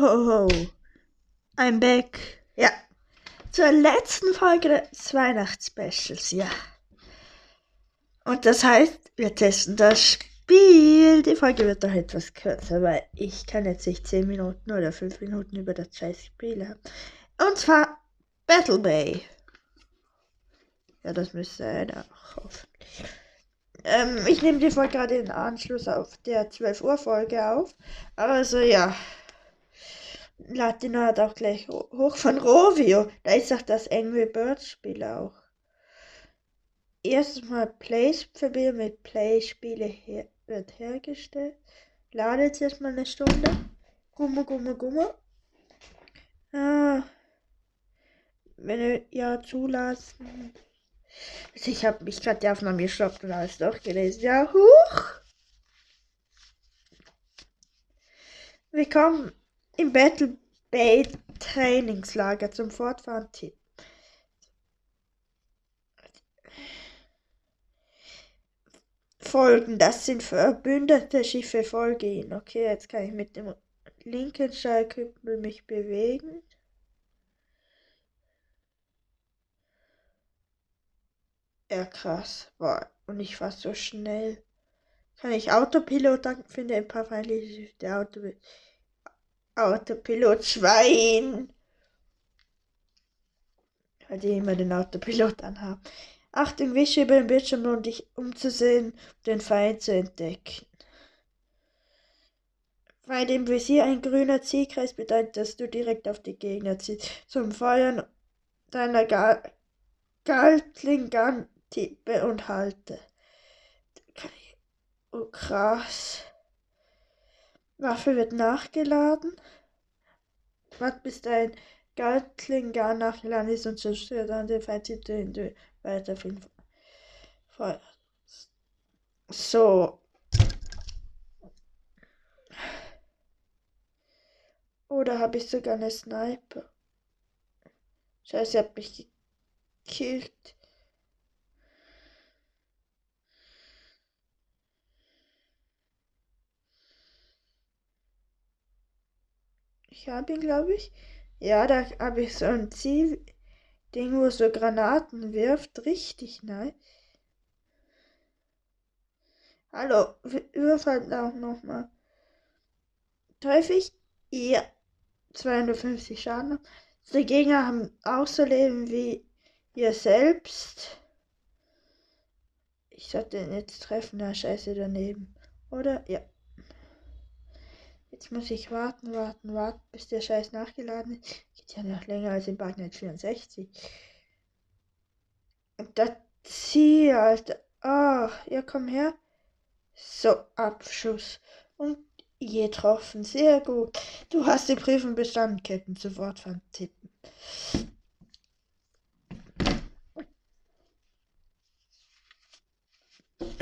Ho. I'm back. Ja. Zur letzten Folge des Weihnachtsspecials, ja. Und das heißt, wir testen das Spiel. Die Folge wird doch etwas kürzer, weil ich kann jetzt nicht 10 Minuten oder 5 Minuten über das scheiß Spiel haben. Und zwar Battle Bay. Ja, das müsste einer auch hoffentlich. Ähm, ich nehme die Folge gerade in Anschluss auf der 12 Uhr Folge auf. Also ja. Latino hat auch gleich hoch von Rovio. Da ist auch das Angry Birds Spiel auch. Erstmal Play-Verbindung mit Play-Spiele her wird hergestellt. Ladet jetzt erstmal eine Stunde. Gumme, gumme, gumme. Ah. Wenn ihr ja zulassen. Ich habe mich gerade die Aufnahme gestoppt und alles durchgelesen. Ja, huch! Willkommen im Battle Bay Trainingslager zum Fortfahren Team. Folgen, das sind verbündete Schiffe, folge ihnen. Okay, jetzt kann ich mit dem linken Schallküppel mich bewegen. Ja, krass. Boah, und ich war so schnell. Kann ich Autopilot danken? Finde ein paar feindliche der Autopilot. Autopilot Schwein. Weil die immer den Autopilot anhaben. Achtung, wische über den Bildschirm, um dich umzusehen, den Feind zu entdecken. Bei dem Visier ein grüner Zielkreis bedeutet, dass du direkt auf die Gegner ziehst. Zum Feuern deiner Gatling Gun tippe und halte. Oh krass. Waffe wird nachgeladen. Wart bis dein Gatling gar nachgeladen ist und zerstört an den Feind, den du weiter Feuer. So. Oder habe ich sogar eine Sniper? Scheiße, hat mich gekillt. Ich habe ihn, glaube ich. Ja, da habe ich so ein Ziel-Ding, wo so Granaten wirft. Richtig nice. Hallo, überfallen auch nochmal. Ich? Ja. 250 Schaden. Die Gegner haben auch so Leben wie ihr selbst. Ich sollte ihn jetzt treffen, da scheiße daneben. Oder? Ja. Jetzt muss ich warten, warten, warten, bis der Scheiß nachgeladen ist. Geht ja noch länger als in Bagnet 64. Und das Ziel, Alter. Oh, ja, komm her. So, Abschuss. Und getroffen. Sehr gut. Du hast die Prüfung bestanden, Captain. Sofort von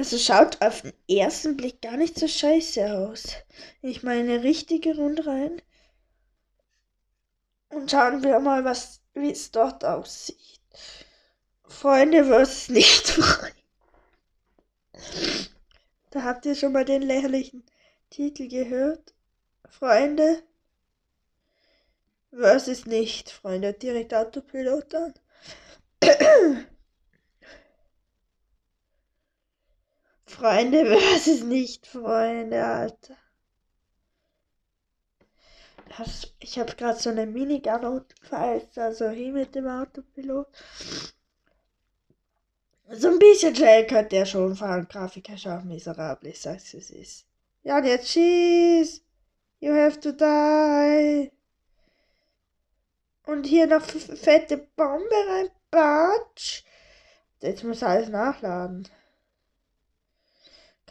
Also schaut auf den ersten Blick gar nicht so scheiße aus. Ich meine richtige Runde rein. Und schauen wir mal, wie es dort aussieht. Freunde versus nicht Freunde. Da habt ihr schon mal den lächerlichen Titel gehört. Freunde versus nicht Freunde. Direkt Autopilot an. Freunde versus nicht Freunde, Alter. Das, ich habe gerade so eine Minigun falls also hier mit dem Autopilot. So ein bisschen schnell könnte der schon fahren. Grafiker auch miserabel, ich sag's es ist. Ja, und jetzt schieß! You have to die! Und hier noch fette Bombe rein, Batsch! Jetzt muss alles nachladen.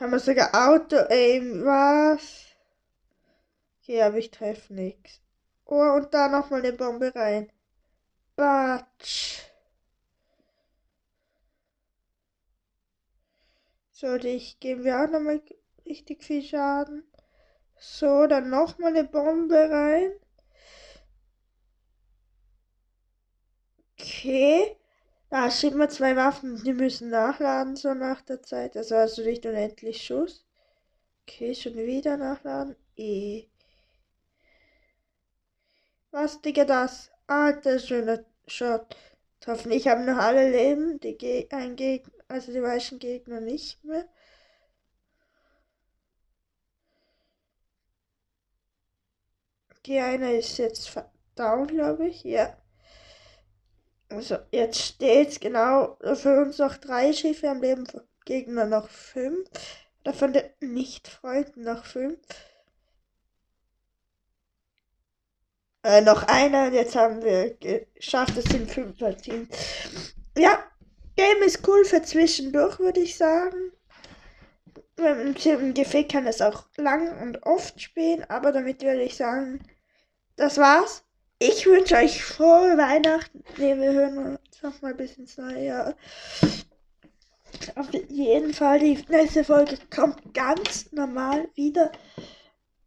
Kann man sogar Auto-Aim, was? Okay, aber ich treffe nichts. Oh, und da nochmal eine Bombe rein. Batsch. So, dich geben wir auch nochmal richtig viel Schaden. So, dann nochmal eine Bombe rein. Okay. Da schieben wir zwei Waffen, die müssen nachladen, so nach der Zeit. Also du nicht unendlich Schuss. Okay, schon wieder nachladen. E. Was, Digga, das? Alter, schöner Shot. Hoffentlich haben noch alle Leben, die Ge ein Gegner, also die meisten Gegner nicht mehr. Die eine ist jetzt down, glaube ich. Ja. Also jetzt steht genau für uns noch drei Schiffe am Leben, Gegner noch fünf. Davon den Nicht-Freunden noch fünf. Äh, noch einer und jetzt haben wir geschafft, es sind fünf Partien. Ja, Game ist cool für zwischendurch, würde ich sagen. Im Gefecht kann es auch lang und oft spielen, aber damit würde ich sagen, das war's. Ich wünsche euch frohe Weihnachten. Ne, wir hören uns noch mal bis ins neue Jahr. Auf jeden Fall, die nächste Folge kommt ganz normal wieder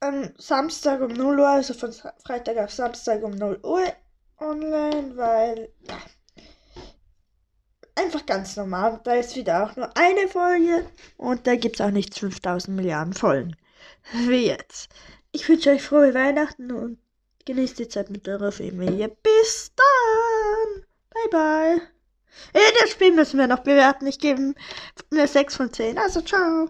am Samstag um 0 Uhr, also von Freitag auf Samstag um 0 Uhr online, weil ja, einfach ganz normal. Da ist wieder auch nur eine Folge und da gibt es auch nicht 5000 Milliarden Folgen. Wie jetzt. Ich wünsche euch frohe Weihnachten und genießt die Zeit mit eurer Familie. Bis dann! Bye bye! Äh, das Spiel müssen wir noch bewerten. Ich gebe eine 6 von 10. Also ciao!